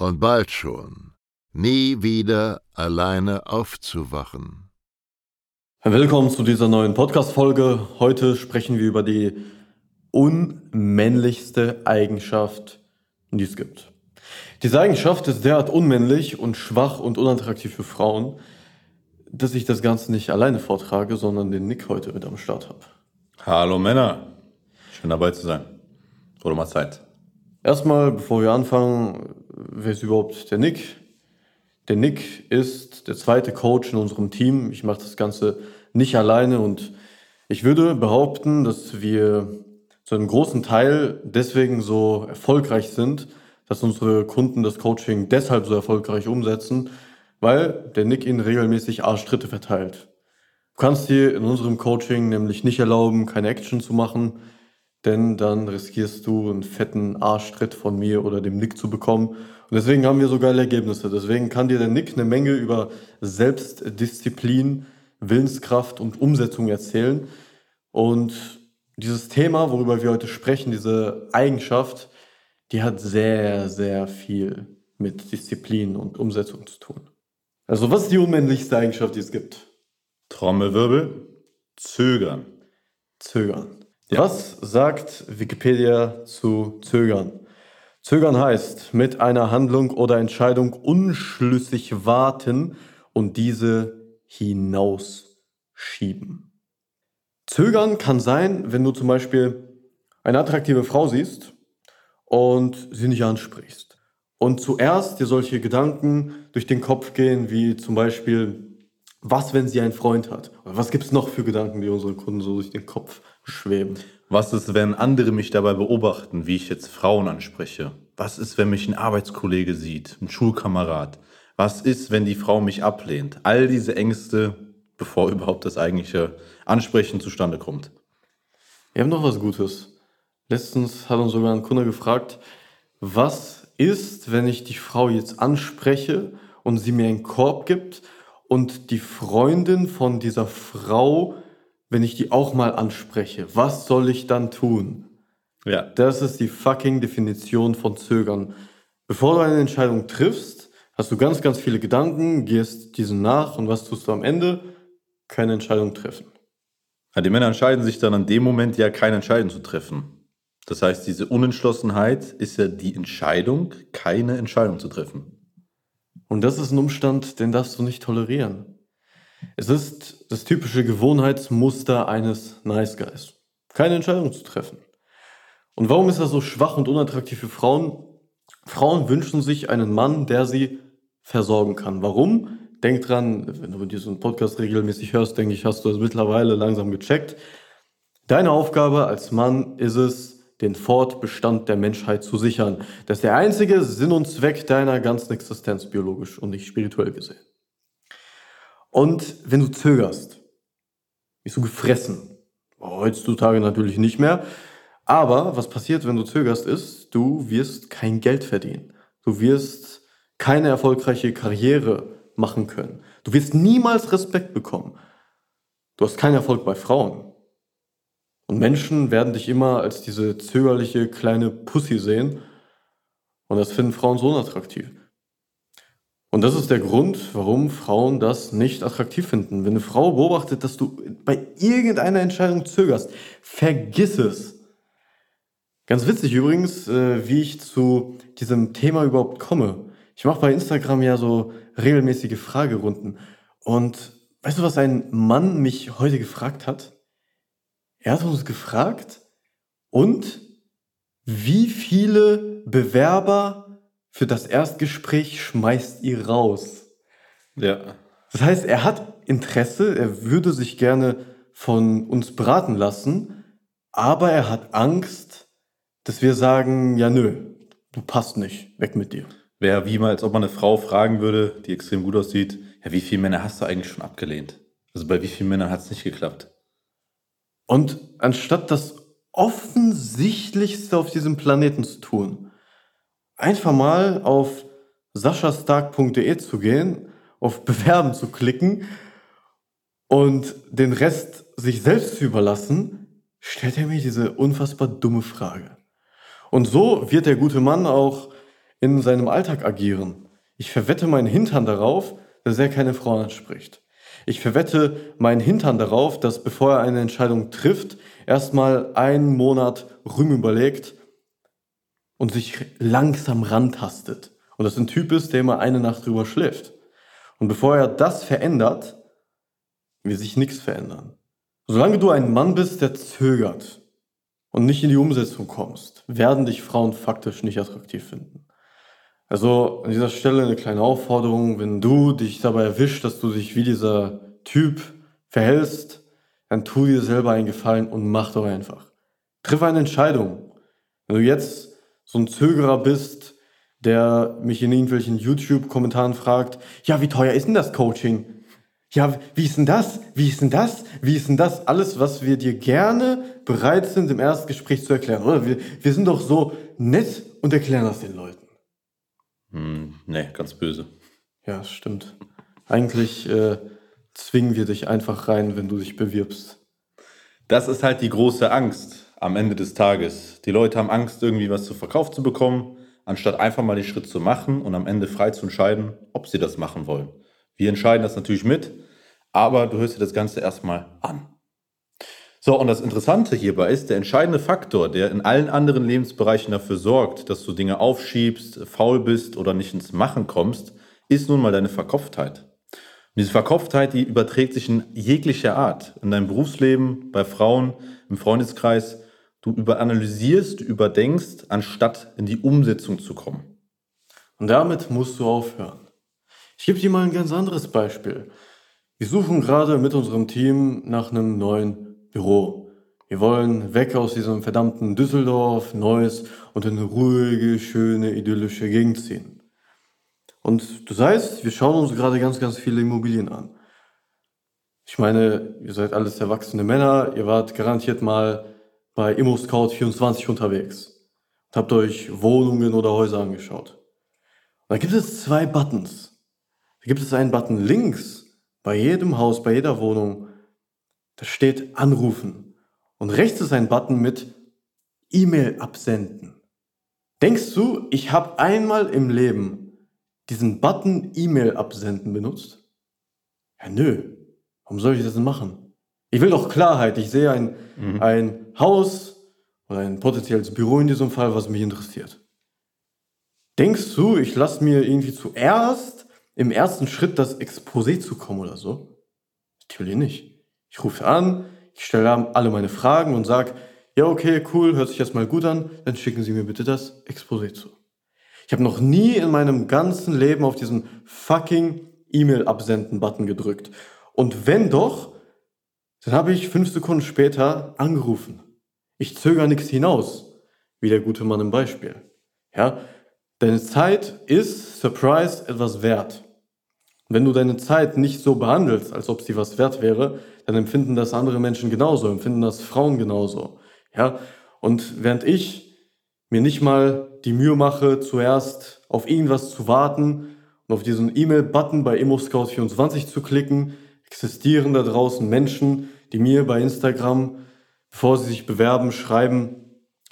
und bald schon nie wieder alleine aufzuwachen. Willkommen zu dieser neuen Podcast-Folge. Heute sprechen wir über die unmännlichste Eigenschaft, die es gibt. Diese Eigenschaft ist derart unmännlich und schwach und unattraktiv für Frauen, dass ich das Ganze nicht alleine vortrage, sondern den Nick heute mit am Start habe. Hallo Männer, schön dabei zu sein. Oder mal Zeit. Erstmal, bevor wir anfangen, wer ist überhaupt der Nick? Der Nick ist der zweite Coach in unserem Team. Ich mache das Ganze nicht alleine und ich würde behaupten, dass wir zu einem großen Teil deswegen so erfolgreich sind, dass unsere Kunden das Coaching deshalb so erfolgreich umsetzen, weil der Nick ihnen regelmäßig Arschtritte verteilt. Du kannst dir in unserem Coaching nämlich nicht erlauben, keine Action zu machen, denn dann riskierst du einen fetten Arschtritt von mir oder dem Nick zu bekommen. Und deswegen haben wir so geile Ergebnisse. Deswegen kann dir der Nick eine Menge über Selbstdisziplin, Willenskraft und Umsetzung erzählen. Und dieses Thema, worüber wir heute sprechen, diese Eigenschaft, die hat sehr, sehr viel mit Disziplin und Umsetzung zu tun. Also, was ist die unmännlichste Eigenschaft, die es gibt? Trommelwirbel, zögern. Zögern. Ja. Was sagt Wikipedia zu zögern? Zögern heißt mit einer Handlung oder Entscheidung unschlüssig warten und diese hinausschieben. Zögern kann sein, wenn du zum Beispiel eine attraktive Frau siehst und sie nicht ansprichst und zuerst dir solche Gedanken durch den Kopf gehen, wie zum Beispiel, was, wenn sie einen Freund hat? Oder was gibt es noch für Gedanken, die unsere Kunden so durch den Kopf schweben? Was ist, wenn andere mich dabei beobachten, wie ich jetzt Frauen anspreche? Was ist, wenn mich ein Arbeitskollege sieht, ein Schulkamerad? Was ist, wenn die Frau mich ablehnt? All diese Ängste, bevor überhaupt das eigentliche Ansprechen zustande kommt. Wir haben noch was Gutes. Letztens hat uns sogar ein Kunde gefragt, was ist, wenn ich die Frau jetzt anspreche und sie mir einen Korb gibt und die Freundin von dieser Frau, wenn ich die auch mal anspreche, was soll ich dann tun? Ja. Das ist die fucking Definition von Zögern. Bevor du eine Entscheidung triffst, hast du ganz, ganz viele Gedanken, gehst diesen nach und was tust du am Ende? Keine Entscheidung treffen. Ja, die Männer entscheiden sich dann an dem Moment ja keine Entscheidung zu treffen. Das heißt, diese Unentschlossenheit ist ja die Entscheidung, keine Entscheidung zu treffen. Und das ist ein Umstand, den darfst du nicht tolerieren. Es ist das typische Gewohnheitsmuster eines Nice Guys. Keine Entscheidung zu treffen. Und warum ist das so schwach und unattraktiv für Frauen? Frauen wünschen sich einen Mann, der sie versorgen kann. Warum? Denk dran, wenn du diesen Podcast regelmäßig hörst, denke ich, hast du es mittlerweile langsam gecheckt. Deine Aufgabe als Mann ist es, den Fortbestand der Menschheit zu sichern. Das ist der einzige Sinn und Zweck deiner ganzen Existenz, biologisch und nicht spirituell gesehen. Und wenn du zögerst, bist du gefressen. Heutzutage natürlich nicht mehr. Aber was passiert, wenn du zögerst, ist, du wirst kein Geld verdienen. Du wirst keine erfolgreiche Karriere machen können. Du wirst niemals Respekt bekommen. Du hast keinen Erfolg bei Frauen. Und Menschen werden dich immer als diese zögerliche kleine Pussy sehen. Und das finden Frauen so unattraktiv. Und das ist der Grund, warum Frauen das nicht attraktiv finden. Wenn eine Frau beobachtet, dass du bei irgendeiner Entscheidung zögerst, vergiss es. Ganz witzig übrigens, äh, wie ich zu diesem Thema überhaupt komme. Ich mache bei Instagram ja so regelmäßige Fragerunden. Und weißt du, was ein Mann mich heute gefragt hat? Er hat uns gefragt, und wie viele Bewerber für das Erstgespräch schmeißt ihr raus? Ja. Das heißt, er hat Interesse, er würde sich gerne von uns beraten lassen, aber er hat Angst, dass wir sagen, ja nö, du passt nicht, weg mit dir. Wäre wie mal, als ob man eine Frau fragen würde, die extrem gut aussieht, ja, wie viele Männer hast du eigentlich schon abgelehnt? Also bei wie vielen Männern hat es nicht geklappt? Und anstatt das Offensichtlichste auf diesem Planeten zu tun, einfach mal auf saschastark.de zu gehen, auf Bewerben zu klicken und den Rest sich selbst zu überlassen, stellt er mir diese unfassbar dumme Frage. Und so wird der gute Mann auch in seinem Alltag agieren. Ich verwette meinen Hintern darauf, dass er keine Frauen anspricht. Ich verwette meinen Hintern darauf, dass bevor er eine Entscheidung trifft, erstmal einen Monat Rüm überlegt und sich langsam rantastet. Und das ein Typ ist, der immer eine Nacht drüber schläft. Und bevor er das verändert, wird sich nichts verändern. Solange du ein Mann bist, der zögert und nicht in die Umsetzung kommst, werden dich Frauen faktisch nicht attraktiv finden. Also an dieser Stelle eine kleine Aufforderung, wenn du dich dabei erwischt, dass du dich wie dieser Typ verhältst, dann tu dir selber einen Gefallen und mach doch einfach. Triff eine Entscheidung. Wenn du jetzt so ein Zögerer bist, der mich in irgendwelchen YouTube-Kommentaren fragt, ja, wie teuer ist denn das Coaching? Ja, wie ist denn das? Wie ist denn das? Wie ist denn das? Alles, was wir dir gerne bereit sind, im Erstgespräch zu erklären, oder? Wir, wir sind doch so nett und erklären das den Leuten. Hm, ne, ganz böse. Ja, stimmt. Eigentlich äh, zwingen wir dich einfach rein, wenn du dich bewirbst. Das ist halt die große Angst am Ende des Tages. Die Leute haben Angst, irgendwie was zu verkauft zu bekommen, anstatt einfach mal den Schritt zu machen und am Ende frei zu entscheiden, ob sie das machen wollen. Wir entscheiden das natürlich mit, aber du hörst dir das Ganze erstmal an. So, und das Interessante hierbei ist, der entscheidende Faktor, der in allen anderen Lebensbereichen dafür sorgt, dass du Dinge aufschiebst, faul bist oder nicht ins Machen kommst, ist nun mal deine Verkopftheit. Und diese Verkopftheit, die überträgt sich in jeglicher Art. In deinem Berufsleben, bei Frauen, im Freundeskreis. Du überanalysierst, überdenkst, anstatt in die Umsetzung zu kommen. Und damit musst du aufhören. Ich gebe dir mal ein ganz anderes Beispiel. Wir suchen gerade mit unserem Team nach einem neuen Büro. Wir wollen weg aus diesem verdammten Düsseldorf, Neuss und in eine ruhige, schöne, idyllische Gegend ziehen. Und du heißt, wir schauen uns gerade ganz, ganz viele Immobilien an. Ich meine, ihr seid alles erwachsene Männer, ihr wart garantiert mal bei ImmoScout24 unterwegs und habt euch Wohnungen oder Häuser angeschaut. Da gibt es zwei Buttons. Da gibt es einen Button links bei jedem Haus, bei jeder Wohnung, da steht Anrufen. Und rechts ist ein Button mit E-Mail absenden. Denkst du, ich habe einmal im Leben diesen Button E-Mail absenden benutzt? Ja, nö. Warum soll ich das denn machen? Ich will doch Klarheit. Ich sehe ein, mhm. ein Haus oder ein potenzielles Büro in diesem Fall, was mich interessiert. Denkst du, ich lasse mir irgendwie zuerst im ersten Schritt das Exposé zukommen oder so? Natürlich nicht. Ich rufe an, ich stelle alle meine Fragen und sage, ja, okay, cool, hört sich erstmal gut an, dann schicken Sie mir bitte das Exposé zu. Ich habe noch nie in meinem ganzen Leben auf diesen fucking E-Mail-Absenden-Button gedrückt. Und wenn doch, dann habe ich fünf Sekunden später angerufen. Ich zögere nichts hinaus, wie der gute Mann im Beispiel. Ja, deine Zeit ist, Surprise, etwas wert. wenn du deine Zeit nicht so behandelst, als ob sie was wert wäre, dann empfinden das andere Menschen genauso, empfinden das Frauen genauso. Ja? Und während ich mir nicht mal die Mühe mache, zuerst auf irgendwas zu warten und auf diesen E-Mail-Button bei ImmoScout24 zu klicken, existieren da draußen Menschen, die mir bei Instagram, bevor sie sich bewerben, schreiben,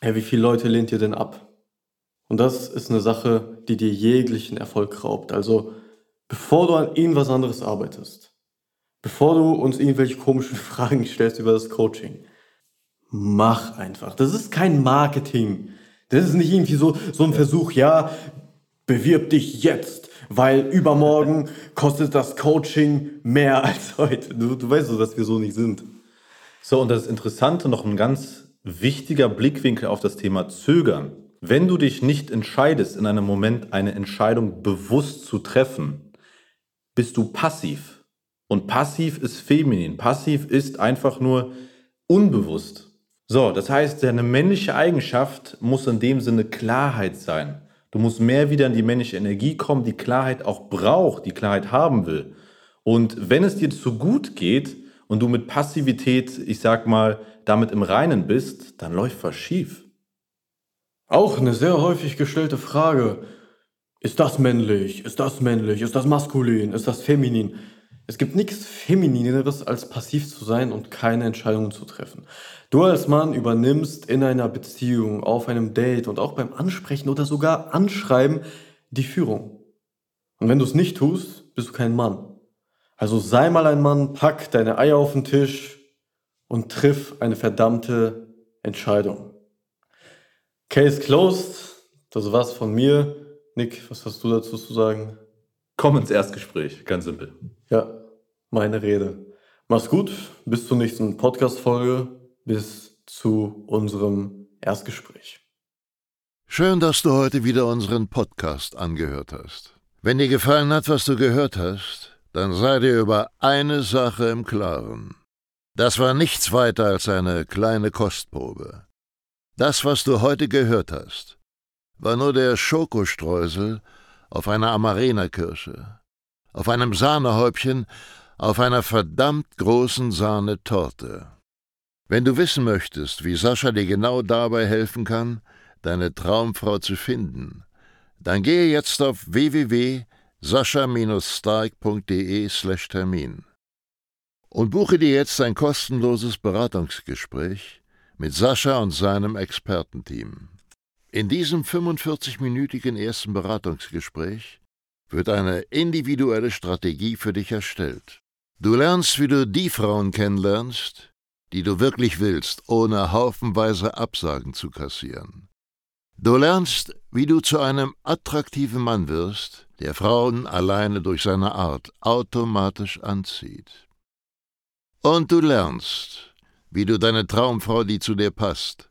hey, wie viele Leute lehnt ihr denn ab? Und das ist eine Sache, die dir jeglichen Erfolg raubt. Also, bevor du an irgendwas anderes arbeitest, bevor du uns irgendwelche komischen Fragen stellst über das Coaching, mach einfach. Das ist kein Marketing. Das ist nicht irgendwie so, so ein Versuch, ja, bewirb dich jetzt, weil übermorgen kostet das Coaching mehr als heute. Du, du weißt so, dass wir so nicht sind. So, und das Interessante, noch ein ganz wichtiger Blickwinkel auf das Thema Zögern. Wenn du dich nicht entscheidest, in einem Moment eine Entscheidung bewusst zu treffen, bist du passiv. Und passiv ist feminin. Passiv ist einfach nur unbewusst. So, das heißt, deine männliche Eigenschaft muss in dem Sinne Klarheit sein. Du musst mehr wieder in die männliche Energie kommen, die Klarheit auch braucht, die Klarheit haben will. Und wenn es dir zu gut geht und du mit Passivität, ich sag mal, damit im Reinen bist, dann läuft was schief. Auch eine sehr häufig gestellte Frage. Ist das männlich? Ist das männlich? Ist das maskulin? Ist das feminin? Es gibt nichts Feminineres, als passiv zu sein und keine Entscheidungen zu treffen. Du als Mann übernimmst in einer Beziehung, auf einem Date und auch beim Ansprechen oder sogar Anschreiben die Führung. Und wenn du es nicht tust, bist du kein Mann. Also sei mal ein Mann, pack deine Eier auf den Tisch und triff eine verdammte Entscheidung. Case closed. Das war's von mir. Nick, was hast du dazu zu sagen? Komm ins Erstgespräch, ganz simpel. Ja, meine Rede. Mach's gut, bis zur nächsten Podcast-Folge bis zu unserem Erstgespräch. Schön, dass du heute wieder unseren Podcast angehört hast. Wenn dir gefallen hat, was du gehört hast, dann sei dir über eine Sache im Klaren. Das war nichts weiter als eine kleine Kostprobe. Das, was du heute gehört hast, war nur der Schokostreusel auf einer Amarena-Kirsche, auf einem Sahnehäubchen, auf einer verdammt großen Sahnetorte. Wenn du wissen möchtest, wie Sascha dir genau dabei helfen kann, deine Traumfrau zu finden, dann gehe jetzt auf www.sascha-stark.de/termin und buche dir jetzt ein kostenloses Beratungsgespräch mit Sascha und seinem Expertenteam. In diesem 45-minütigen ersten Beratungsgespräch wird eine individuelle Strategie für dich erstellt. Du lernst, wie du die Frauen kennenlernst, die du wirklich willst, ohne haufenweise Absagen zu kassieren. Du lernst, wie du zu einem attraktiven Mann wirst, der Frauen alleine durch seine Art automatisch anzieht. Und du lernst, wie du deine Traumfrau, die zu dir passt,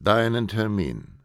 deinen Termin.